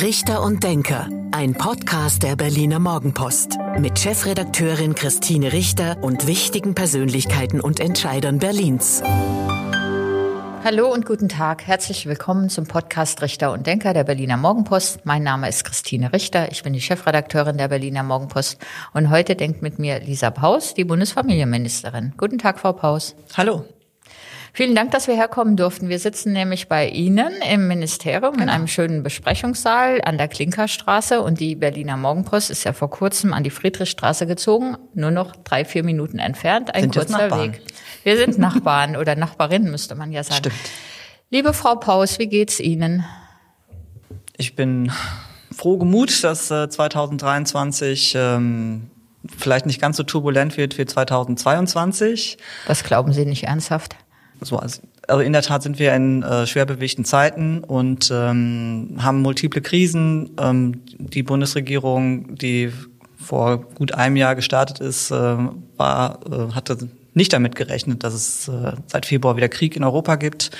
Richter und Denker, ein Podcast der Berliner Morgenpost mit Chefredakteurin Christine Richter und wichtigen Persönlichkeiten und Entscheidern Berlins. Hallo und guten Tag. Herzlich willkommen zum Podcast Richter und Denker der Berliner Morgenpost. Mein Name ist Christine Richter. Ich bin die Chefredakteurin der Berliner Morgenpost. Und heute denkt mit mir Lisa Paus, die Bundesfamilienministerin. Guten Tag, Frau Paus. Hallo. Vielen Dank, dass wir herkommen durften. Wir sitzen nämlich bei Ihnen im Ministerium genau. in einem schönen Besprechungssaal an der Klinkerstraße und die Berliner Morgenpost ist ja vor kurzem an die Friedrichstraße gezogen, nur noch drei, vier Minuten entfernt, ein sind kurzer Weg. Wir sind Nachbarn oder Nachbarinnen, müsste man ja sagen. Stimmt. Liebe Frau Paus, wie geht's Ihnen? Ich bin froh gemut, dass äh, 2023 ähm, vielleicht nicht ganz so turbulent wird wie 2022. Was glauben Sie nicht ernsthaft? So, also, also in der Tat sind wir in äh, schwer bewegten Zeiten und ähm, haben multiple Krisen. Ähm, die Bundesregierung, die vor gut einem Jahr gestartet ist, äh, war, äh, hatte nicht damit gerechnet, dass es äh, seit Februar wieder Krieg in Europa gibt.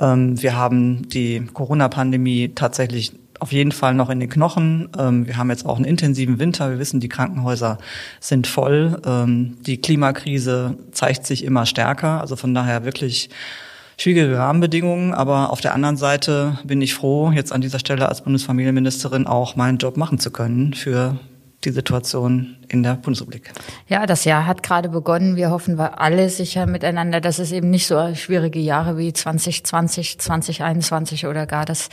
Ähm, wir haben die Corona-Pandemie tatsächlich auf jeden Fall noch in den Knochen. Ähm, wir haben jetzt auch einen intensiven Winter. Wir wissen, die Krankenhäuser sind voll. Ähm, die Klimakrise zeigt sich immer stärker. Also von daher wirklich schwierige Rahmenbedingungen. Aber auf der anderen Seite bin ich froh, jetzt an dieser Stelle als Bundesfamilienministerin auch meinen Job machen zu können für die Situation in der Bundesrepublik. Ja, das Jahr hat gerade begonnen. Wir hoffen wir alle sicher miteinander, dass es eben nicht so schwierige Jahre wie 2020, 2021 oder gar das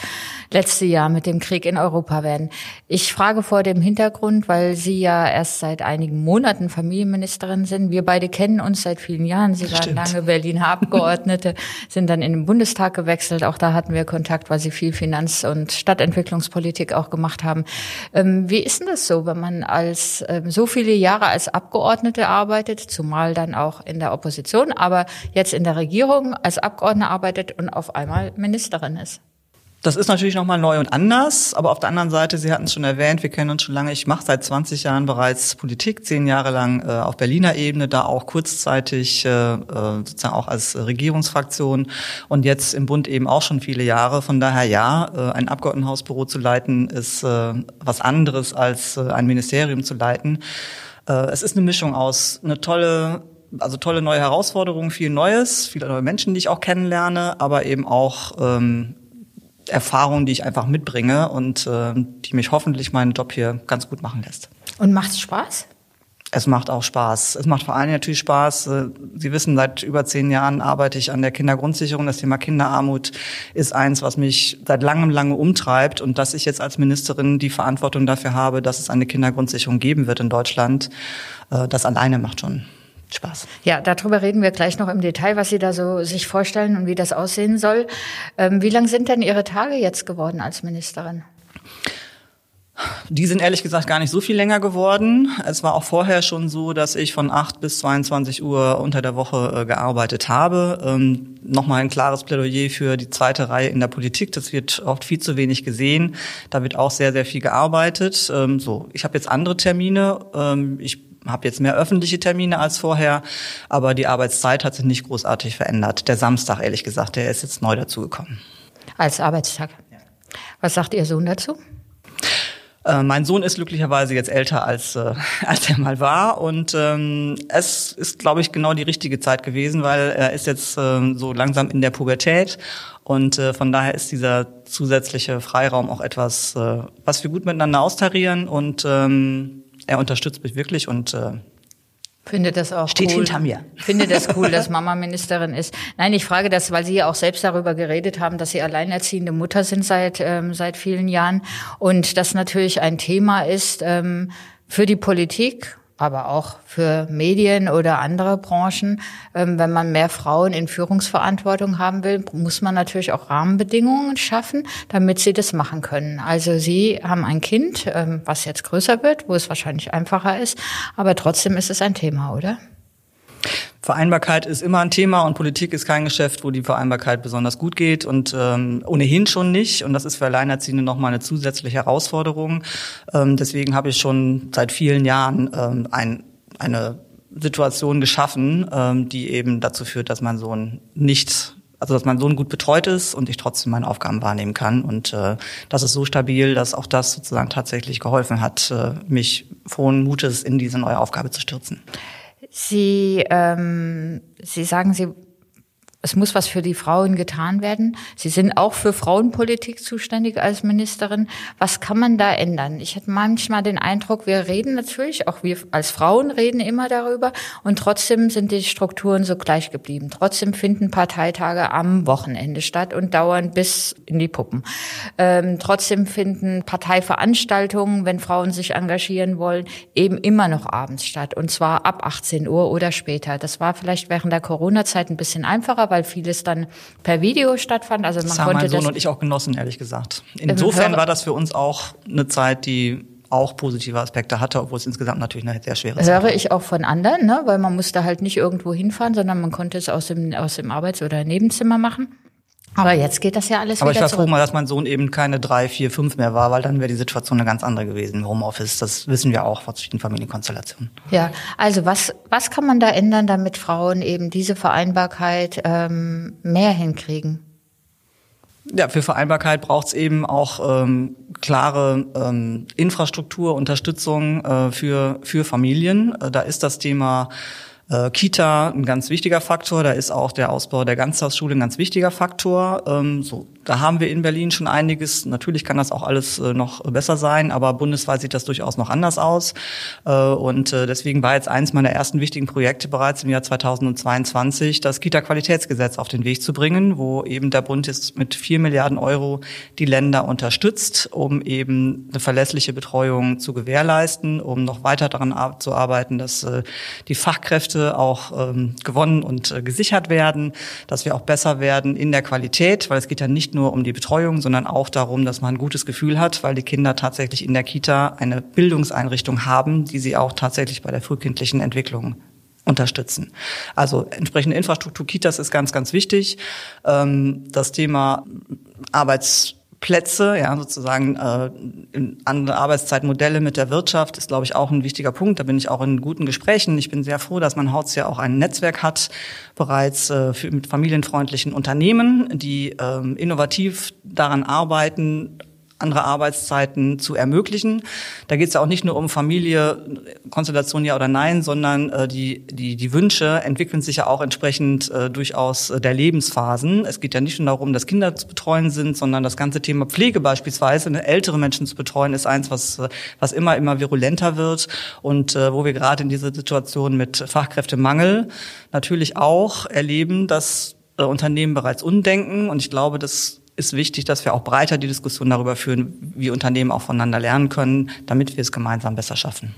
letzte Jahr mit dem Krieg in Europa werden. Ich frage vor dem Hintergrund, weil Sie ja erst seit einigen Monaten Familienministerin sind. Wir beide kennen uns seit vielen Jahren. Sie waren lange Berliner Abgeordnete, sind dann in den Bundestag gewechselt. Auch da hatten wir Kontakt, weil Sie viel Finanz- und Stadtentwicklungspolitik auch gemacht haben. Ähm, wie ist denn das so, wenn man als ähm, so viele Jahre als Abgeordnete arbeitet, zumal dann auch in der Opposition, aber jetzt in der Regierung als Abgeordnete arbeitet und auf einmal Ministerin ist. Das ist natürlich nochmal neu und anders, aber auf der anderen Seite, Sie hatten es schon erwähnt, wir kennen uns schon lange. Ich mache seit 20 Jahren bereits Politik, zehn Jahre lang äh, auf Berliner Ebene, da auch kurzzeitig äh, äh sozusagen auch als Regierungsfraktion und jetzt im Bund eben auch schon viele Jahre. Von daher ja, äh, ein Abgeordnetenhausbüro zu leiten ist äh, was anderes als äh, ein Ministerium zu leiten. Äh, es ist eine Mischung aus eine tolle also tolle neue Herausforderungen, viel Neues, viele neue Menschen, die ich auch kennenlerne, aber eben auch ähm, Erfahrung, die ich einfach mitbringe und äh, die mich hoffentlich meinen Job hier ganz gut machen lässt. Und macht es Spaß? Es macht auch Spaß. Es macht vor allem natürlich Spaß. Äh, Sie wissen, seit über zehn Jahren arbeite ich an der Kindergrundsicherung. Das Thema Kinderarmut ist eins, was mich seit langem, lange umtreibt. Und dass ich jetzt als Ministerin die Verantwortung dafür habe, dass es eine Kindergrundsicherung geben wird in Deutschland, äh, das alleine macht schon Spaß. Ja, darüber reden wir gleich noch im Detail, was Sie da so sich vorstellen und wie das aussehen soll. Ähm, wie lang sind denn Ihre Tage jetzt geworden als Ministerin? Die sind ehrlich gesagt gar nicht so viel länger geworden. Es war auch vorher schon so, dass ich von 8 bis 22 Uhr unter der Woche äh, gearbeitet habe. Ähm, Nochmal ein klares Plädoyer für die zweite Reihe in der Politik. Das wird oft viel zu wenig gesehen. Da wird auch sehr, sehr viel gearbeitet. Ähm, so, ich habe jetzt andere Termine. Ähm, ich habe jetzt mehr öffentliche Termine als vorher, aber die Arbeitszeit hat sich nicht großartig verändert. Der Samstag, ehrlich gesagt, der ist jetzt neu dazugekommen. Als Arbeitstag. Ja. Was sagt Ihr Sohn dazu? Äh, mein Sohn ist glücklicherweise jetzt älter als äh, als er mal war und ähm, es ist, glaube ich, genau die richtige Zeit gewesen, weil er ist jetzt äh, so langsam in der Pubertät und äh, von daher ist dieser zusätzliche Freiraum auch etwas, äh, was wir gut miteinander austarieren und ähm, er unterstützt mich wirklich und äh, Finde das auch Steht cool. hinter mir. Finde das cool, dass Mama Ministerin ist. Nein, ich frage das, weil Sie ja auch selbst darüber geredet haben, dass Sie alleinerziehende Mutter sind seit ähm, seit vielen Jahren und das natürlich ein Thema ist ähm, für die Politik aber auch für Medien oder andere Branchen. Ähm, wenn man mehr Frauen in Führungsverantwortung haben will, muss man natürlich auch Rahmenbedingungen schaffen, damit sie das machen können. Also Sie haben ein Kind, ähm, was jetzt größer wird, wo es wahrscheinlich einfacher ist, aber trotzdem ist es ein Thema, oder? Vereinbarkeit ist immer ein Thema und Politik ist kein Geschäft, wo die Vereinbarkeit besonders gut geht und ähm, ohnehin schon nicht. Und das ist für Alleinerziehende nochmal eine zusätzliche Herausforderung. Ähm, deswegen habe ich schon seit vielen Jahren ähm, ein, eine Situation geschaffen, ähm, die eben dazu führt, dass mein Sohn nicht also dass mein Sohn gut betreut ist und ich trotzdem meine Aufgaben wahrnehmen kann. Und äh, das ist so stabil, dass auch das sozusagen tatsächlich geholfen hat, äh, mich frohen Mutes in diese neue Aufgabe zu stürzen. Sie, ähm, Sie sagen, Sie es muss was für die Frauen getan werden. Sie sind auch für Frauenpolitik zuständig als Ministerin. Was kann man da ändern? Ich hatte manchmal den Eindruck, wir reden natürlich, auch wir als Frauen reden immer darüber und trotzdem sind die Strukturen so gleich geblieben. Trotzdem finden Parteitage am Wochenende statt und dauern bis in die Puppen. Ähm, trotzdem finden Parteiveranstaltungen, wenn Frauen sich engagieren wollen, eben immer noch abends statt und zwar ab 18 Uhr oder später. Das war vielleicht während der Corona-Zeit ein bisschen einfacher, weil vieles dann per Video stattfand. Also man das haben mein Sohn und ich auch genossen, ehrlich gesagt. Insofern war das für uns auch eine Zeit, die auch positive Aspekte hatte, obwohl es insgesamt natürlich eine sehr schwere Zeit war. Höre ich auch von anderen, ne? weil man musste halt nicht irgendwo hinfahren, sondern man konnte es aus dem, aus dem Arbeits- oder Nebenzimmer machen. Aber jetzt geht das ja alles Aber wieder ich war froh mal, dass mein Sohn eben keine drei, vier, fünf mehr war, weil dann wäre die Situation eine ganz andere gewesen im Homeoffice. Das wissen wir auch aus verschiedenen Familienkonstellationen. Ja, also was, was kann man da ändern, damit Frauen eben diese Vereinbarkeit ähm, mehr hinkriegen? Ja, für Vereinbarkeit braucht es eben auch ähm, klare ähm, Infrastruktur, Unterstützung äh, für, für Familien. Äh, da ist das Thema äh, Kita ein ganz wichtiger Faktor, da ist auch der Ausbau der Ganztagsschule ein ganz wichtiger Faktor. Ähm, so, da haben wir in Berlin schon einiges. Natürlich kann das auch alles äh, noch besser sein, aber bundesweit sieht das durchaus noch anders aus. Äh, und äh, deswegen war jetzt eines meiner ersten wichtigen Projekte bereits im Jahr 2022, das Kita-Qualitätsgesetz auf den Weg zu bringen, wo eben der Bund jetzt mit vier Milliarden Euro die Länder unterstützt, um eben eine verlässliche Betreuung zu gewährleisten, um noch weiter daran zu arbeiten, dass die Fachkräfte auch ähm, gewonnen und gesichert werden, dass wir auch besser werden in der Qualität, weil es geht ja nicht nur um die Betreuung, sondern auch darum, dass man ein gutes Gefühl hat, weil die Kinder tatsächlich in der Kita eine Bildungseinrichtung haben, die sie auch tatsächlich bei der frühkindlichen Entwicklung unterstützen. Also entsprechende Infrastruktur Kitas ist ganz, ganz wichtig. Ähm, das Thema Arbeits Plätze, ja, sozusagen äh, andere Arbeitszeitmodelle mit der Wirtschaft ist, glaube ich, auch ein wichtiger Punkt. Da bin ich auch in guten Gesprächen. Ich bin sehr froh, dass mein Haus ja auch ein Netzwerk hat, bereits äh, für, mit familienfreundlichen Unternehmen, die ähm, innovativ daran arbeiten, andere Arbeitszeiten zu ermöglichen. Da geht es ja auch nicht nur um Familie, Konstellation ja oder nein, sondern äh, die, die, die Wünsche entwickeln sich ja auch entsprechend äh, durchaus äh, der Lebensphasen. Es geht ja nicht nur darum, dass Kinder zu betreuen sind, sondern das ganze Thema Pflege beispielsweise, ne, ältere Menschen zu betreuen, ist eins, was, äh, was immer, immer virulenter wird und äh, wo wir gerade in dieser Situation mit Fachkräftemangel natürlich auch erleben, dass äh, Unternehmen bereits undenken und ich glaube, dass ist wichtig, dass wir auch breiter die Diskussion darüber führen, wie Unternehmen auch voneinander lernen können, damit wir es gemeinsam besser schaffen.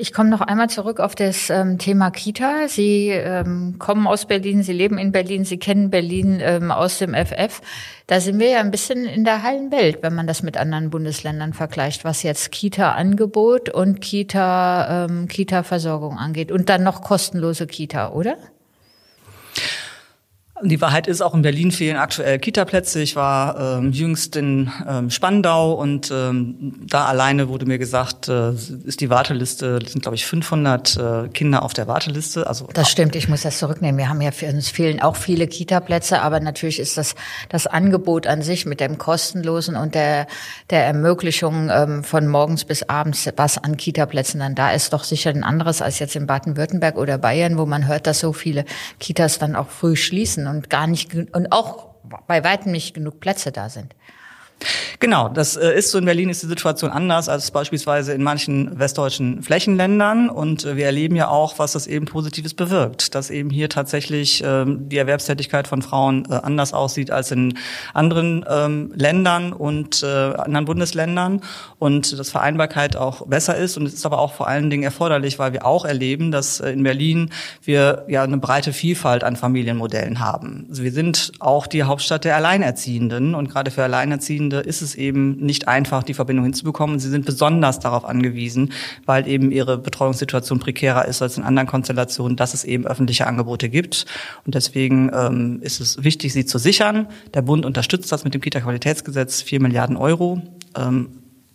Ich komme noch einmal zurück auf das ähm, Thema Kita. Sie ähm, kommen aus Berlin, Sie leben in Berlin, Sie kennen Berlin ähm, aus dem FF. Da sind wir ja ein bisschen in der heilen Welt, wenn man das mit anderen Bundesländern vergleicht, was jetzt Kita-Angebot und Kita, ähm, Kita-Versorgung angeht. Und dann noch kostenlose Kita, oder? Die Wahrheit ist, auch in Berlin fehlen aktuell Kita-Plätze. Ich war ähm, jüngst in ähm, Spandau und ähm, da alleine wurde mir gesagt, äh, ist die Warteliste, sind glaube ich 500 äh, Kinder auf der Warteliste. Also das stimmt, ich muss das zurücknehmen. Wir haben ja für uns fehlen auch viele Kita-Plätze, aber natürlich ist das das Angebot an sich mit dem kostenlosen und der der Ermöglichung ähm, von morgens bis abends, was an Kita-Plätzen dann da ist, doch sicher ein anderes als jetzt in Baden-Württemberg oder Bayern, wo man hört, dass so viele Kitas dann auch früh schließen und gar nicht und auch bei weitem nicht genug Plätze da sind. Genau, das äh, ist so. In Berlin ist die Situation anders als beispielsweise in manchen westdeutschen Flächenländern. Und äh, wir erleben ja auch, was das eben Positives bewirkt, dass eben hier tatsächlich ähm, die Erwerbstätigkeit von Frauen äh, anders aussieht als in anderen ähm, Ländern und anderen Bundesländern. Und dass Vereinbarkeit auch besser ist. Und es ist aber auch vor allen Dingen erforderlich, weil wir auch erleben, dass in Berlin wir ja eine breite Vielfalt an Familienmodellen haben. Also wir sind auch die Hauptstadt der Alleinerziehenden. Und gerade für Alleinerziehende Alleinerziehende ist es eben nicht einfach, die Verbindung hinzubekommen. Sie sind besonders darauf angewiesen, weil eben ihre Betreuungssituation prekärer ist als in anderen Konstellationen, dass es eben öffentliche Angebote gibt. Und deswegen ähm, ist es wichtig, sie zu sichern. Der Bund unterstützt das mit dem Kita-Qualitätsgesetz, vier Milliarden Euro. Ähm,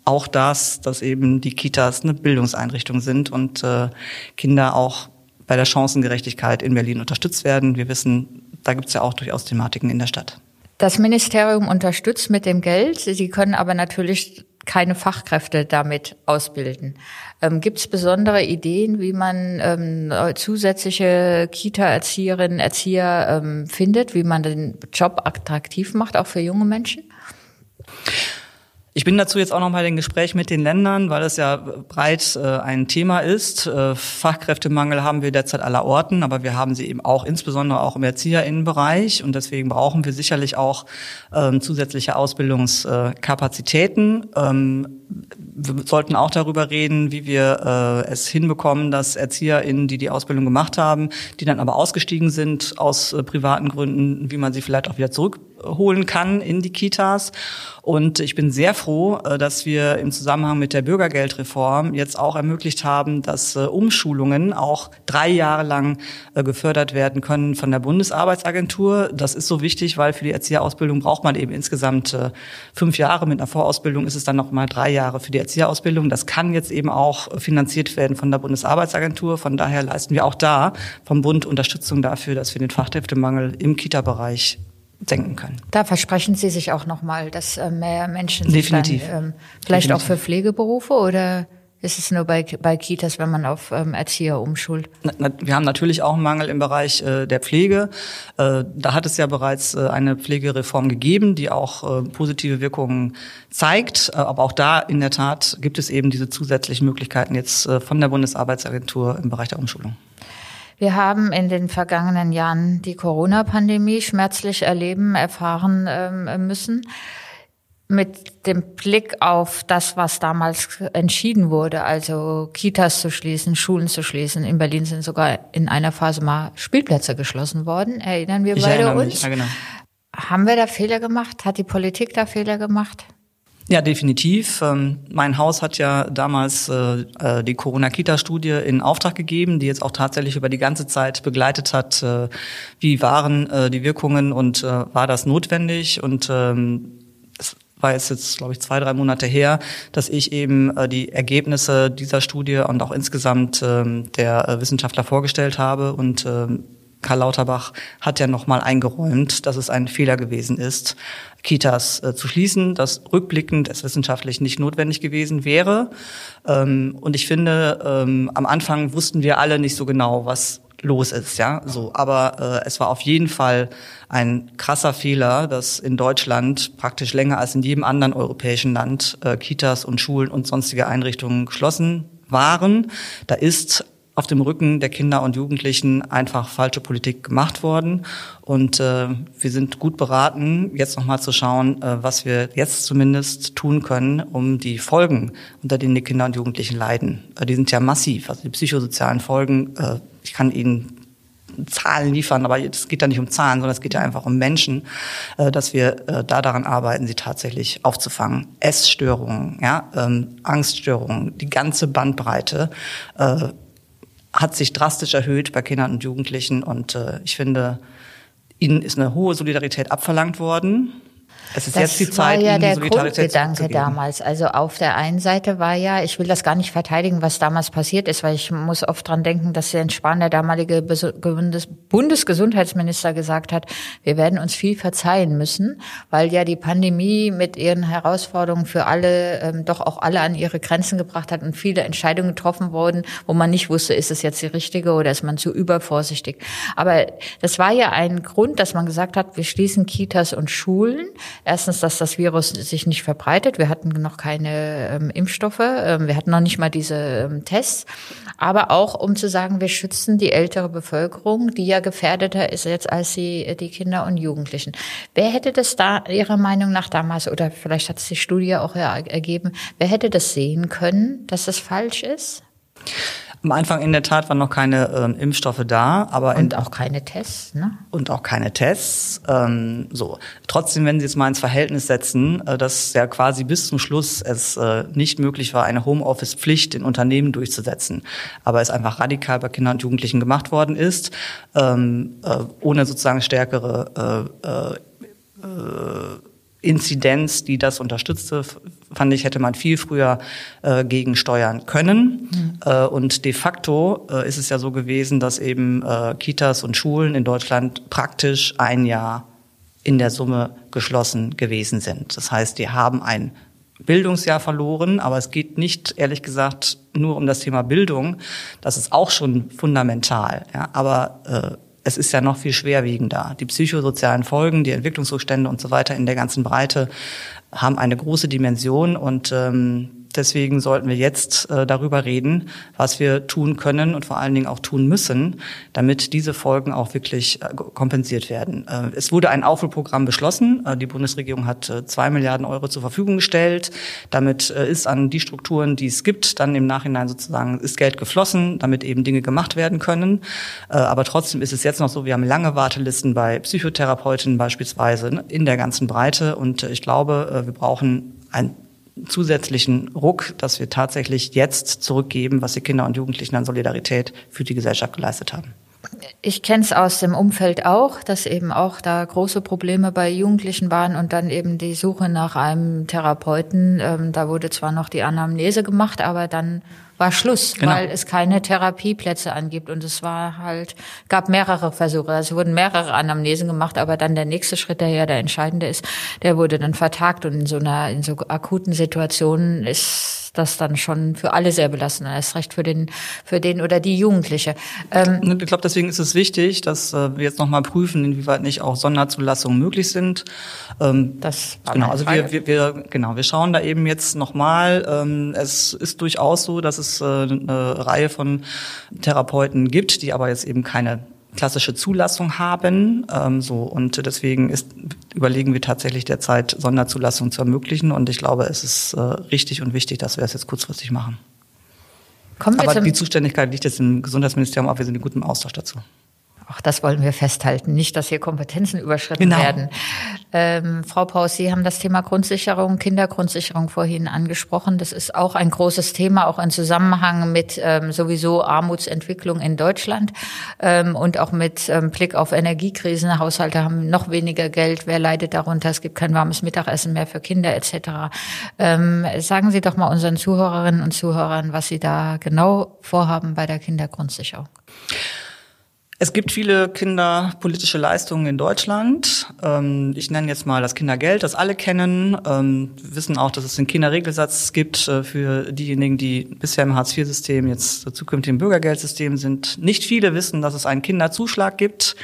auch das, dass eben die Kitas eine Bildungseinrichtung sind und äh, Kinder auch bei der Chancengerechtigkeit in Berlin unterstützt werden. Wir wissen, da gibt es ja auch durchaus Thematiken in der Stadt. Das Ministerium unterstützt mit dem Geld. Sie können aber natürlich keine Fachkräfte damit ausbilden. Ähm, Gibt es besondere Ideen, wie man ähm, zusätzliche Kita-Erzieherinnen, Erzieher ähm, findet, wie man den Job attraktiv macht, auch für junge Menschen? Ich bin dazu jetzt auch noch mal in Gespräch mit den Ländern, weil es ja breit äh, ein Thema ist. Äh, Fachkräftemangel haben wir derzeit aller Orten, aber wir haben sie eben auch insbesondere auch im Erzieherinnenbereich und deswegen brauchen wir sicherlich auch ähm, zusätzliche Ausbildungskapazitäten. Ähm, wir sollten auch darüber reden, wie wir äh, es hinbekommen, dass ErzieherInnen, die die Ausbildung gemacht haben, die dann aber ausgestiegen sind aus äh, privaten Gründen, wie man sie vielleicht auch wieder zurückholen kann in die Kitas. Und ich bin sehr froh, äh, dass wir im Zusammenhang mit der Bürgergeldreform jetzt auch ermöglicht haben, dass äh, Umschulungen auch drei Jahre lang äh, gefördert werden können von der Bundesarbeitsagentur. Das ist so wichtig, weil für die Erzieherausbildung braucht man eben insgesamt fünf Jahre. Mit einer Vorausbildung ist es dann noch mal drei Jahre für die Erzieherausbildung. Das kann jetzt eben auch finanziert werden von der Bundesarbeitsagentur. Von daher leisten wir auch da vom Bund Unterstützung dafür, dass wir den Fachkräftemangel im Kita-Bereich senken können. Da versprechen Sie sich auch nochmal, dass äh, mehr Menschen Definitiv. sich dann, ähm, vielleicht Definitiv. auch für Pflegeberufe oder ist es nur bei, bei Kitas, wenn man auf ähm, Erzieher umschult? Na, na, Wir haben natürlich auch einen Mangel im Bereich äh, der Pflege. Äh, da hat es ja bereits äh, eine Pflegereform gegeben, die auch äh, positive Wirkungen zeigt. Äh, aber auch da in der Tat gibt es eben diese zusätzlichen Möglichkeiten jetzt von der Bundesarbeitsagentur im Bereich der Umschulung. Wir haben in den vergangenen Jahren die Corona-Pandemie schmerzlich erleben, erfahren ähm, müssen. Mit dem Blick auf das, was damals entschieden wurde, also Kitas zu schließen, Schulen zu schließen. In Berlin sind sogar in einer Phase mal Spielplätze geschlossen worden. Erinnern wir Ich beide erinnere uns? mich, ja, genau. Haben wir da Fehler gemacht? Hat die Politik da Fehler gemacht? Ja, definitiv. Ähm, Mein Haus hat ja damals äh, äh, die Corona-Kita-Studie in Auftrag gegeben, die jetzt auch tatsächlich über die ganze Zeit begleitet hat. äh, Wie waren die Wirkungen und war das notwendig? Und ähm, es war jetzt, glaube ich, zwei, drei Monate her, dass ich eben die Ergebnisse dieser Studie und auch insgesamt ähm, der Wissenschaftler vorgestellt habe. Und ähm, Karl Lauterbach hat ja nochmal eingeräumt, dass es ein Fehler gewesen ist, Kitas äh, zu schließen, dass rückblickend es wissenschaftlich nicht notwendig gewesen wäre. Ähm, und ich finde, ähm, am Anfang wussten wir alle nicht so genau, was los ist, ja, so. Aber äh, es war auf jeden Fall ein krasser Fehler, dass in Deutschland praktisch länger als in jedem anderen europäischen Land äh, Kitas und Schulen und sonstige Einrichtungen geschlossen waren. Da ist auf dem Rücken der Kinder und Jugendlichen einfach falsche Politik gemacht worden. Und äh, wir sind gut beraten, jetzt nochmal zu schauen, äh, was wir jetzt zumindest tun können, um die Folgen, unter denen die Kinder und Jugendlichen leiden. Äh, die sind ja massiv. Also die psychosozialen Folgen, äh, ich kann Ihnen Zahlen liefern, aber es geht da nicht um Zahlen, sondern es geht ja einfach um Menschen, äh, dass wir äh, da daran arbeiten, sie tatsächlich aufzufangen. Essstörungen, ja, ähm, Angststörungen, die ganze Bandbreite äh, hat sich drastisch erhöht bei Kindern und Jugendlichen und äh, ich finde, ihnen ist eine hohe Solidarität abverlangt worden. Es ist Das jetzt die Zeit, war ja der Grundgedanke damals. Also auf der einen Seite war ja, ich will das gar nicht verteidigen, was damals passiert ist, weil ich muss oft dran denken, dass Jens Spahn, der damalige Bundesgesundheitsminister, gesagt hat, wir werden uns viel verzeihen müssen, weil ja die Pandemie mit ihren Herausforderungen für alle ähm, doch auch alle an ihre Grenzen gebracht hat und viele Entscheidungen getroffen wurden, wo man nicht wusste, ist es jetzt die richtige oder ist man zu übervorsichtig. Aber das war ja ein Grund, dass man gesagt hat, wir schließen Kitas und Schulen. Erstens, dass das Virus sich nicht verbreitet. Wir hatten noch keine ähm, Impfstoffe. Ähm, wir hatten noch nicht mal diese ähm, Tests. Aber auch, um zu sagen, wir schützen die ältere Bevölkerung, die ja gefährdeter ist jetzt als die, die Kinder und Jugendlichen. Wer hätte das da Ihrer Meinung nach damals, oder vielleicht hat es die Studie auch ergeben, wer hätte das sehen können, dass das falsch ist? Am Anfang in der Tat waren noch keine ähm, Impfstoffe da, aber Und auch keine Tests, ne? und auch keine Tests. Ähm, so. Trotzdem, wenn Sie es mal ins Verhältnis setzen, äh, dass ja quasi bis zum Schluss es äh, nicht möglich war, eine Homeoffice-Pflicht in Unternehmen durchzusetzen, aber es einfach radikal bei Kindern und Jugendlichen gemacht worden ist, ähm, äh, ohne sozusagen stärkere äh, äh, Inzidenz, die das unterstützte, fand ich, hätte man viel früher äh, gegensteuern können. Mhm. Äh, und de facto äh, ist es ja so gewesen, dass eben äh, Kitas und Schulen in Deutschland praktisch ein Jahr in der Summe geschlossen gewesen sind. Das heißt, die haben ein Bildungsjahr verloren, aber es geht nicht, ehrlich gesagt, nur um das Thema Bildung. Das ist auch schon fundamental. Ja, aber äh, es ist ja noch viel schwerwiegender. Die psychosozialen Folgen, die Entwicklungsrückstände und so weiter in der ganzen Breite haben eine große Dimension und ähm, Deswegen sollten wir jetzt äh, darüber reden, was wir tun können und vor allen Dingen auch tun müssen, damit diese Folgen auch wirklich äh, kompensiert werden. Äh, es wurde ein Aufholprogramm beschlossen. Äh, die Bundesregierung hat äh, zwei Milliarden Euro zur Verfügung gestellt. Damit äh, ist an die Strukturen, die es gibt, dann im Nachhinein sozusagen ist Geld geflossen, damit eben Dinge gemacht werden können. aber trotzdem ist es jetzt noch so, wir haben lange Wartelisten bei Psychotherapeuten beispielsweise ne, in der ganzen Breite. Und ich glaube, wir brauchen ein zusätzlichen Ruck, dass wir tatsächlich jetzt zurückgeben, was die Kinder und Jugendlichen an Solidarität für die Gesellschaft geleistet haben. Ich kenne es aus dem Umfeld auch, dass eben auch da große Probleme bei Jugendlichen waren und dann eben die Suche nach einem Therapeuten. Ähm, da wurde zwar noch die Anamnese gemacht, aber dann war Schluss, genau. weil es keine Therapieplätze angibt. Und es war halt, gab mehrere Versuche. Also es wurden mehrere Anamnesen gemacht, aber dann der nächste Schritt, der ja der entscheidende ist, der wurde dann vertagt. Und in so einer, in so akuten Situationen ist das dann schon für alle sehr belastend, erst recht für den, für den oder die Jugendliche. Ähm, ich glaube, deswegen ist es wichtig, dass äh, wir jetzt nochmal prüfen, inwieweit nicht auch Sonderzulassungen möglich sind. Ähm, das genau, also wir, wir, wir, genau, wir schauen da eben jetzt nochmal. Ähm, es ist durchaus so, dass es äh, eine Reihe von Therapeuten gibt, die aber jetzt eben keine klassische Zulassung haben. Ähm, so und deswegen ist, überlegen wir tatsächlich derzeit Sonderzulassung zu ermöglichen. Und ich glaube, es ist äh, richtig und wichtig, dass wir es jetzt kurzfristig machen. Aber die Zuständigkeit liegt jetzt im Gesundheitsministerium, aber wir sind in gutem Austausch dazu. Auch das wollen wir festhalten, nicht, dass hier Kompetenzen überschritten genau. werden. Ähm, Frau Paus, Sie haben das Thema Grundsicherung, Kindergrundsicherung vorhin angesprochen. Das ist auch ein großes Thema, auch im Zusammenhang mit ähm, sowieso Armutsentwicklung in Deutschland ähm, und auch mit ähm, Blick auf Energiekrisen. Haushalte haben noch weniger Geld. Wer leidet darunter? Es gibt kein warmes Mittagessen mehr für Kinder etc. Ähm, sagen Sie doch mal unseren Zuhörerinnen und Zuhörern, was Sie da genau vorhaben bei der Kindergrundsicherung. Es gibt viele kinderpolitische Leistungen in Deutschland. Ähm, ich nenne jetzt mal das Kindergeld, das alle kennen. Ähm, wir wissen auch, dass es den Kinderregelsatz gibt äh, für diejenigen, die bisher im Hartz-IV-System jetzt zukünftig im Bürgergeldsystem sind. Nicht viele wissen, dass es einen Kinderzuschlag gibt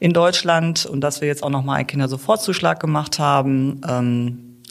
in Deutschland und dass wir jetzt auch noch mal einen Kindersofortzuschlag gemacht haben.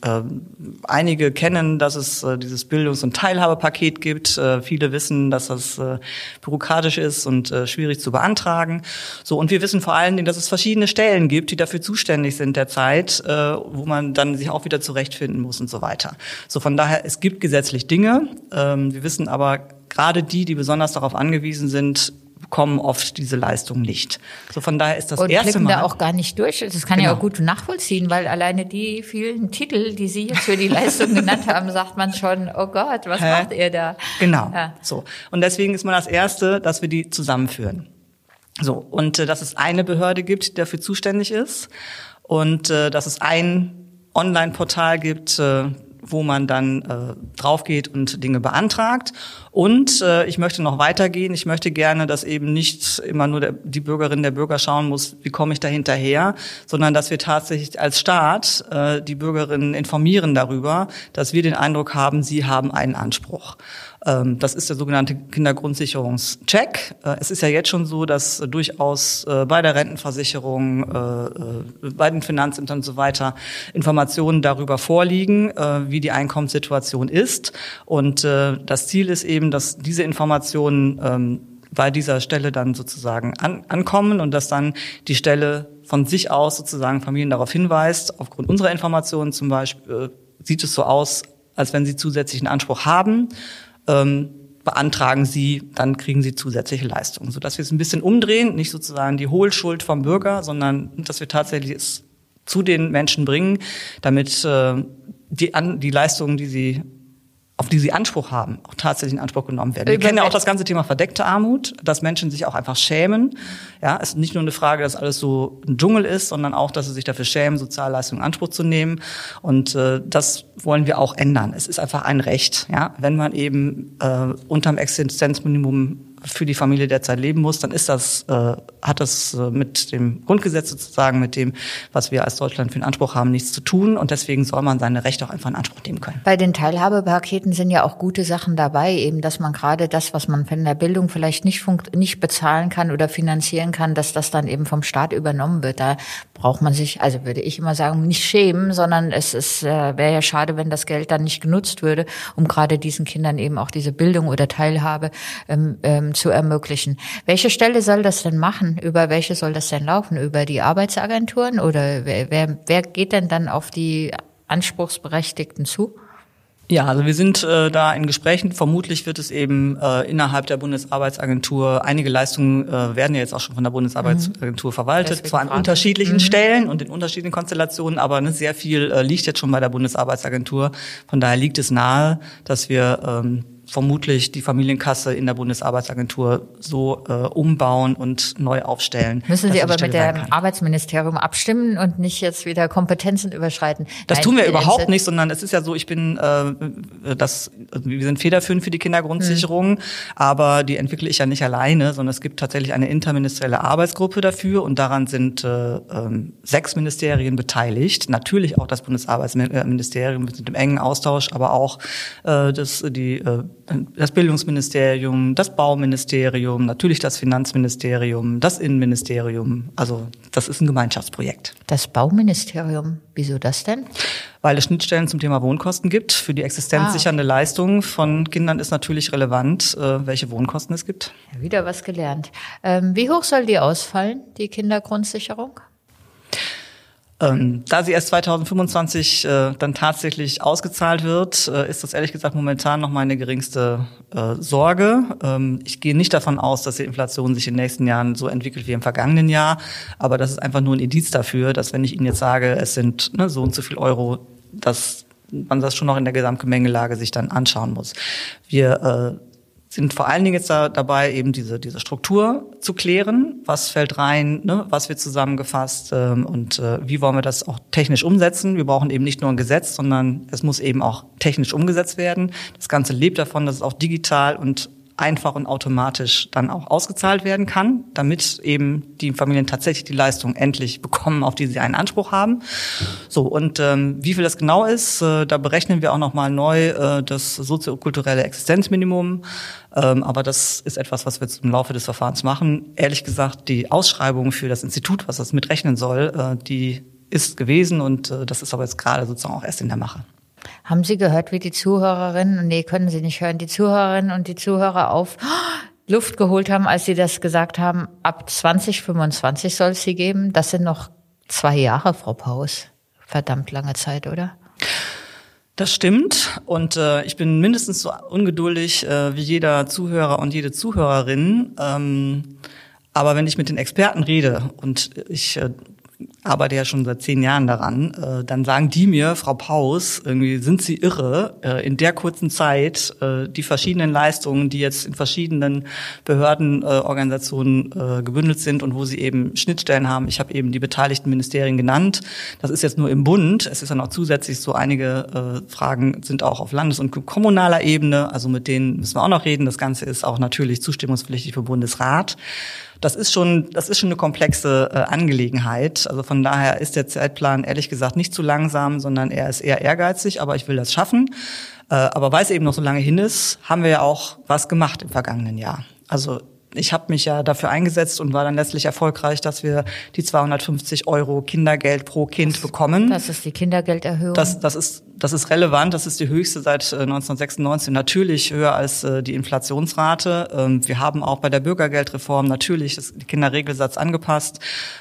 Ähm, äh, einige kennen, dass es äh, dieses Bildungs- und Teilhabepaket gibt. Äh, viele wissen, dass das äh, bürokratisch ist und äh, schwierig zu beantragen. So und wir wissen vor allen Dingen, dass es verschiedene Stellen gibt, die dafür zuständig sind derzeit, äh, wo man dann sich auch wieder zurechtfinden muss und so weiter. So von daher, es gibt gesetzlich Dinge. Ähm, wir wissen aber gerade die, die besonders darauf angewiesen sind, bekommen oft diese Leistung nicht. So von daher ist das und erste Mal. da auch gar nicht durch. Das kann genau. ja auch gut nachvollziehen, weil alleine die vielen Titel, die Sie jetzt für die Leistung genannt haben, sagt man schon, oh Gott, was Hä? macht ihr da? Genau. Ja. So. Und deswegen ist man das erste, dass wir die zusammenführen. So. Und äh, dass es eine Behörde gibt, die dafür zuständig ist. Und äh, dass es ein Online-Portal gibt, äh, wo man dann äh, drauf geht und Dinge beantragt. Und äh, ich möchte noch weitergehen. Ich möchte gerne, dass eben nicht immer nur der, die Bürgerin, der Bürger schauen muss, wie komme ich da hinterher, sondern dass wir tatsächlich als Staat äh, die Bürgerinnen informieren darüber, dass wir den Eindruck haben, sie haben einen Anspruch. Ähm, das ist der sogenannte Kindergrundsicherungscheck. Äh, es ist ja jetzt schon so, dass durchaus äh, bei der Rentenversicherung, äh, bei den Finanzämtern und so weiter Informationen darüber vorliegen, wie die Einkommenssituation ist. Und das Ziel ist eben, dass diese Informationen ähm, bei dieser Stelle dann sozusagen an, ankommen und dass dann die Stelle von sich aus sozusagen Familien darauf hinweist, aufgrund unserer Informationen zum Beispiel, sieht es so aus, als wenn sie zusätzlichen Anspruch haben ähm, beantragen Sie, dann kriegen Sie zusätzliche Leistungen, sodass wir es ein bisschen umdrehen, nicht sozusagen die Hohlschuld vom Bürger, sondern dass wir tatsächlich es zu den Menschen bringen, damit äh, die, an, die Leistungen, die sie auf die sie Anspruch haben, auch tatsächlich in Anspruch genommen werden. Wir kennen ja auch das ganze Thema verdeckte Armut, dass Menschen sich auch einfach schämen. Ja, es ist nicht nur eine Frage, dass alles so ein Dschungel ist, sondern auch, dass sie sich dafür schämen, Sozialleistungen in Anspruch zu nehmen. Und äh, das wollen wir auch ändern. Es ist einfach ein Recht, ja, wenn man eben äh, unterm Existenzminimum für die Familie derzeit leben muss, dann ist das, äh, hat das äh, mit dem Grundgesetz sozusagen, mit dem, was wir als Deutschland für den Anspruch haben, nichts zu tun. Und deswegen soll man seine Rechte auch einfach in Anspruch nehmen können. Bei den Teilhabepaketen sind ja auch gute Sachen dabei, eben, dass man gerade das, was man von der Bildung vielleicht nicht, funkt, nicht bezahlen kann oder finanzieren kann, dass das dann eben vom Staat übernommen wird. Da braucht man sich, also würde ich immer sagen, nicht schämen, sondern es ist, äh, wäre ja schade, wenn das Geld dann nicht genutzt würde, um gerade diesen Kindern eben auch diese Bildung oder Teilhabe ähm, ähm, zu ermöglichen. Welche Stelle soll das denn machen? Über welche soll das denn laufen? Über die Arbeitsagenturen oder wer, wer, wer geht denn dann auf die Anspruchsberechtigten zu? Ja, also wir sind äh, da in Gesprächen. Vermutlich wird es eben äh, innerhalb der Bundesarbeitsagentur, einige Leistungen äh, werden ja jetzt auch schon von der Bundesarbeitsagentur mhm. verwaltet, Deswegen zwar an unterschiedlichen mhm. Stellen und in unterschiedlichen Konstellationen, aber ne, sehr viel äh, liegt jetzt schon bei der Bundesarbeitsagentur. Von daher liegt es nahe, dass wir ähm, vermutlich die Familienkasse in der Bundesarbeitsagentur so äh, umbauen und neu aufstellen. Müssen Sie aber mit dem Arbeitsministerium abstimmen und nicht jetzt wieder Kompetenzen überschreiten? Das Nein, tun wir überhaupt nicht, sondern es ist ja so, ich bin äh, das, wir sind federführend für die Kindergrundsicherung, hm. aber die entwickle ich ja nicht alleine, sondern es gibt tatsächlich eine interministerielle Arbeitsgruppe dafür und daran sind äh, äh, sechs Ministerien beteiligt. Natürlich auch das Bundesarbeitsministerium, wir sind im engen Austausch, aber auch äh, das, die äh, das Bildungsministerium, das Bauministerium, natürlich das Finanzministerium, das Innenministerium. Also das ist ein Gemeinschaftsprojekt. Das Bauministerium, wieso das denn? Weil es Schnittstellen zum Thema Wohnkosten gibt. Für die existenzsichernde ah. Leistung von Kindern ist natürlich relevant, äh, welche Wohnkosten es gibt. Wieder was gelernt. Ähm, wie hoch soll die ausfallen, die Kindergrundsicherung? Ähm, da sie erst 2025 äh, dann tatsächlich ausgezahlt wird, äh, ist das ehrlich gesagt momentan noch meine geringste äh, Sorge. Ähm, ich gehe nicht davon aus, dass die Inflation sich in den nächsten Jahren so entwickelt wie im vergangenen Jahr, aber das ist einfach nur ein Indiz dafür, dass wenn ich Ihnen jetzt sage, es sind ne, so und so viel Euro, dass man das schon noch in der Gesamtgemengelage sich dann anschauen muss. Wir äh, sind vor allen Dingen jetzt da, dabei, eben diese, diese Struktur zu klären. Was fällt rein, ne? was wird zusammengefasst ähm, und äh, wie wollen wir das auch technisch umsetzen. Wir brauchen eben nicht nur ein Gesetz, sondern es muss eben auch technisch umgesetzt werden. Das Ganze lebt davon, dass es auch digital und einfach und automatisch dann auch ausgezahlt werden kann, damit eben die Familien tatsächlich die Leistung endlich bekommen, auf die sie einen Anspruch haben. So und ähm, wie viel das genau ist, äh, da berechnen wir auch noch mal neu äh, das soziokulturelle Existenzminimum. Ähm, aber das ist etwas, was wir jetzt im Laufe des Verfahrens machen. Ehrlich gesagt, die Ausschreibung für das Institut, was das mitrechnen soll, äh, die ist gewesen und äh, das ist aber jetzt gerade sozusagen auch erst in der Mache. Haben Sie gehört, wie die Zuhörerinnen, nee, können Sie nicht hören, die Zuhörerinnen und die Zuhörer auf Luft geholt haben, als Sie das gesagt haben, ab 2025 soll es sie geben? Das sind noch zwei Jahre, Frau Paus. Verdammt lange Zeit, oder? Das stimmt. Und äh, ich bin mindestens so ungeduldig äh, wie jeder Zuhörer und jede Zuhörerin. Ähm, aber wenn ich mit den Experten rede und ich äh, arbeite ja schon seit zehn Jahren daran, äh, dann sagen die mir, Frau Paus, irgendwie sind Sie irre, äh, in der kurzen Zeit äh, die verschiedenen Leistungen, die jetzt in verschiedenen Behördenorganisationen äh, gebündelt sind und wo sie eben Schnittstellen haben. Ich habe eben die beteiligten Ministerien genannt. Das ist jetzt nur im Bund. Es ist dann auch zusätzlich so einige äh, Fragen sind auch auf Landes- und kommunaler Ebene. Also mit denen müssen wir auch noch reden. Das Ganze ist auch natürlich zustimmungspflichtig für Bundesrat das ist schon, das ist schon eine komplexe äh, Angelegenheit. Also von daher ist der Zeitplan ehrlich gesagt nicht zu langsam, sondern er ist eher ehrgeizig, aber ich will das schaffen. Äh, aber weil es eben noch so lange hin ist, haben wir ja auch was gemacht im vergangenen Jahr. Also ich habe mich ja dafür eingesetzt und war dann letztlich erfolgreich, dass wir die 250 Euro Kindergeld pro Kind bekommen. Das ist die Kindergelderhöhung. Das, das, ist, das ist relevant. Das ist die höchste seit 1996. Äh, natürlich höher als äh, die Inflationsrate. Ähm, wir haben auch bei der Bürgergeldreform natürlich das, den Kinderregelsatz angepasst.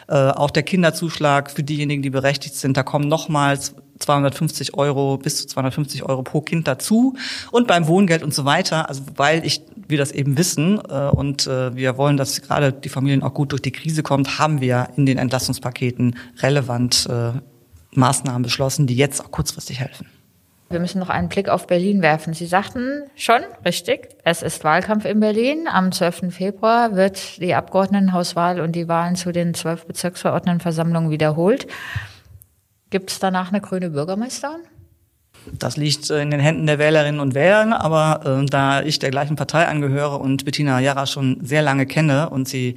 Äh, auch der Kinderzuschlag für diejenigen, die berechtigt sind, da kommen nochmals 250 Euro bis zu 250 Euro pro Kind dazu und beim Wohngeld und so weiter. Also weil ich wir das eben wissen äh, und äh, wir wollen, dass gerade die Familien auch gut durch die Krise kommt, haben wir in den Entlastungspaketen relevant äh, Maßnahmen beschlossen, die jetzt auch kurzfristig helfen. Wir müssen noch einen Blick auf Berlin werfen. Sie sagten schon, richtig, es ist Wahlkampf in Berlin. Am 12. Februar wird die Abgeordnetenhauswahl und die Wahlen zu den zwölf Bezirksverordnetenversammlungen wiederholt. Gibt es danach eine grüne Bürgermeisterin? Das liegt äh, in den Händen der Wählerinnen und Wähler, aber äh, da ich der gleichen Partei angehöre und Bettina Jara schon sehr lange kenne und sie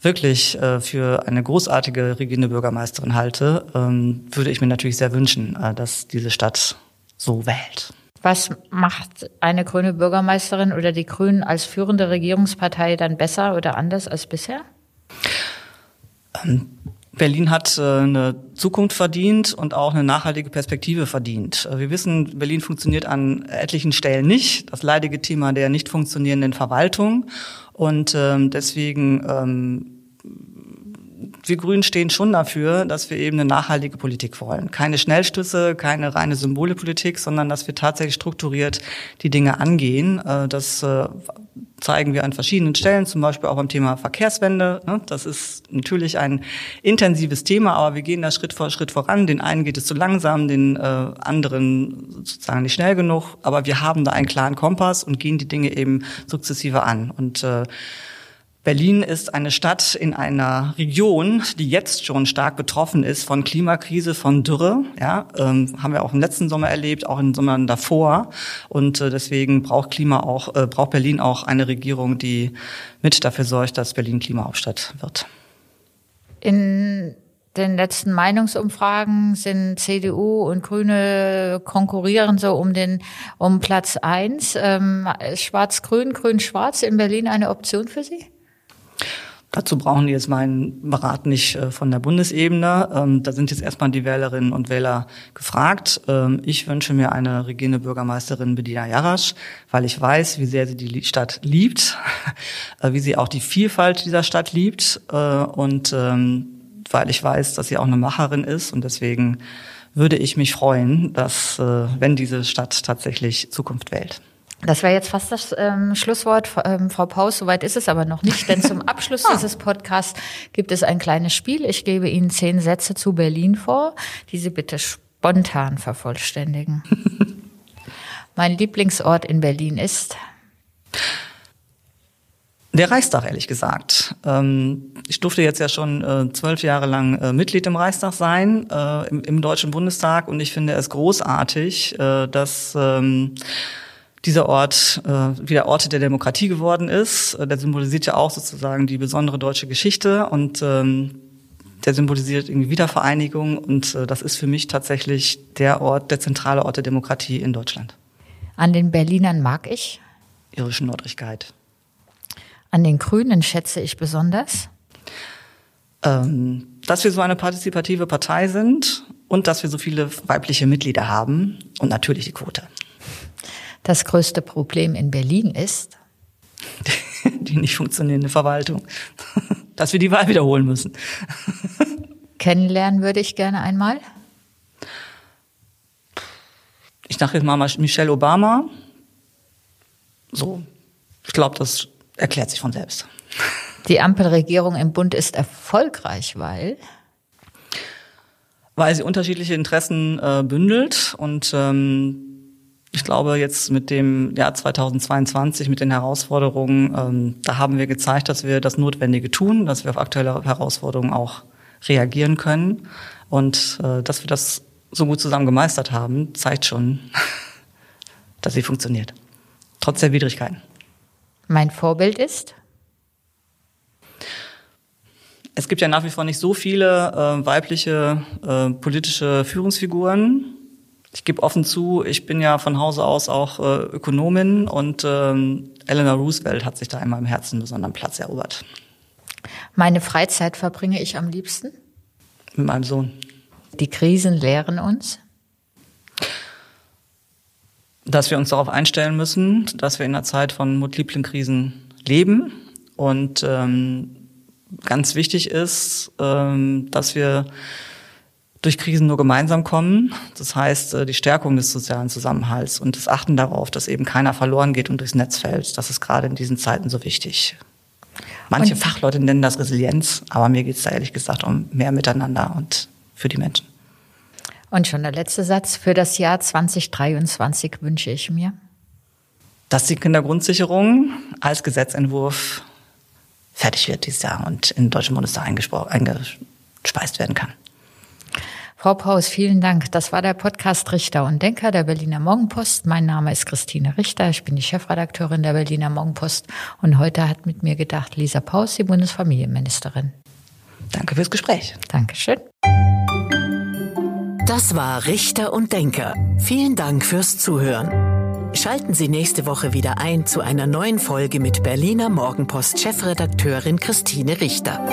wirklich äh, für eine großartige regierende Bürgermeisterin halte, ähm, würde ich mir natürlich sehr wünschen, äh, dass diese Stadt so wählt. Was macht eine grüne Bürgermeisterin oder die Grünen als führende Regierungspartei dann besser oder anders als bisher? Ähm, Berlin hat äh, eine Zukunft verdient und auch eine nachhaltige Perspektive verdient. Äh, wir wissen, Berlin funktioniert an etlichen Stellen nicht. Das leidige Thema der nicht funktionierenden Verwaltung. Und ähm, deswegen ähm, wir Grünen stehen schon dafür, dass wir eben eine nachhaltige Politik wollen. Keine Schnellstüsse, keine reine Symbolepolitik, sondern dass wir tatsächlich strukturiert die Dinge angehen. Äh, das äh, zeigen wir an verschiedenen Stellen, zum Beispiel auch beim Thema Verkehrswende. Ne? Das ist natürlich ein intensives Thema, aber wir gehen da Schritt vor Schritt voran. Den einen geht es zu langsam, den äh, anderen sozusagen nicht schnell genug. Aber wir haben da einen klaren Kompass und gehen die Dinge eben sukzessive an. Und Berlin ist eine Stadt in einer Region, die jetzt schon stark betroffen ist von Klimakrise, von Dürre. Ja, ähm, haben wir auch im letzten Sommer erlebt, auch in den Sommern davor. Und äh, deswegen braucht Klima auch, äh, braucht Berlin auch eine Regierung, die mit dafür sorgt, dass Berlin Klimahauptstadt wird. In den letzten Meinungsumfragen sind CDU und Grüne konkurrieren so um den um Platz eins. Ähm, Schwarz-Grün, Grün-Schwarz in Berlin eine Option für Sie? Dazu brauchen die jetzt meinen Rat nicht äh, von der Bundesebene. Ähm, da sind jetzt erstmal die Wählerinnen und Wähler gefragt. Ähm, ich wünsche mir eine regierende Bürgermeisterin Bedina Jarasch, weil ich weiß, wie sehr sie die Stadt liebt, äh, wie sie auch die Vielfalt dieser Stadt liebt äh, und ähm, weil ich weiß, dass sie auch eine Macherin ist und deswegen würde ich mich freuen, dass wenn diese Stadt tatsächlich Zukunft wählt. Das wäre jetzt fast das ähm, Schlusswort, ähm, Frau Paus. Soweit ist es aber noch nicht, denn zum Abschluss ah. dieses Podcasts gibt es ein kleines Spiel. Ich gebe Ihnen zehn Sätze zu Berlin vor, die Sie bitte spontan vervollständigen. mein Lieblingsort in Berlin ist? Der Reichstag, ehrlich gesagt. Ähm, ich durfte jetzt ja schon äh, zwölf Jahre lang äh, Mitglied im Reichstag sein, äh, im, Deutschen Bundestag, und ich finde es großartig, dass ähm, dieser Ort äh, wieder Orte der Demokratie geworden ist. Äh, der symbolisiert ja auch sozusagen die besondere deutsche Geschichte und ähm, der symbolisiert irgendwie Wiedervereinigung und äh, das ist für mich tatsächlich der Ort, der zentrale Ort der Demokratie in Deutschland. An den Berlinern mag ich? Ihre Nordrigkeit. An den Grünen schätze ich besonders? Ähm, dass wir so eine partizipative Partei sind und dass wir so viele weibliche Mitglieder haben und natürlich die Quote. Das größte Problem in Berlin ist? Die nicht funktionierende Verwaltung. Dass wir die Wahl wiederholen müssen. Kennenlernen würde ich gerne einmal. Ich dachte jetzt mal Michelle Obama. So, ich glaube, das erklärt sich von selbst. Die Ampelregierung im Bund ist erfolgreich, weil weil sie unterschiedliche Interessen äh, bündelt und ähm, ich glaube, jetzt mit dem Jahr 2022, mit den Herausforderungen, ähm, da haben wir gezeigt, dass wir das Notwendige tun, dass wir auf aktuelle Herausforderungen auch reagieren können. Und äh, dass wir das so gut zusammen gemeistert haben, zeigt schon, dass sie funktioniert. Trotz der Widrigkeiten. Mein Vorbild ist? Es gibt ja nach wie vor nicht so viele äh, weibliche äh, politische Führungsfiguren. Ich gebe offen zu, ich bin ja von Hause aus auch äh, Ökonomin und ähm, Eleanor Roosevelt hat sich da in meinem Herzen einen besonderen Platz erobert. Meine Freizeit verbringe ich am liebsten? Mit meinem Sohn. Die Krisen lehren uns? Dass wir uns darauf einstellen müssen, dass wir in einer Zeit von multiplen Krisen leben und ähm, ganz wichtig ist, ähm, dass wir durch Krisen nur gemeinsam kommen. Das heißt, äh, die Stärkung des sozialen Zusammenhalts und das Achten darauf, dass eben keiner verloren geht und durchs Netz fällt. Das ist gerade in diesen Zeiten so wichtig. Manche und Fachleute nennen das Resilienz, aber mir geht es da ehrlich gesagt um mehr Miteinander und für die Menschen. Und schon der letzte Satz. Für das Jahr 2023 wünsche ich mir, dass die Kindergrundsicherung als Gesetzentwurf fertig wird dieses Jahr und in den Deutschen Bundestag eingespeist werden kann. Frau Paus, vielen Dank. Das war der Podcast Richter und Denker der Berliner Morgenpost. Mein Name ist Christine Richter. Ich bin die Chefredakteurin der Berliner Morgenpost. Und heute hat mit mir gedacht Lisa Paus, die Bundesfamilienministerin. Danke fürs Gespräch. Dankeschön. Das war Richter und Denker. Vielen Dank fürs Zuhören. Schalten Sie nächste Woche wieder ein zu einer neuen Folge mit Berliner Morgenpost Chefredakteurin Christine Richter.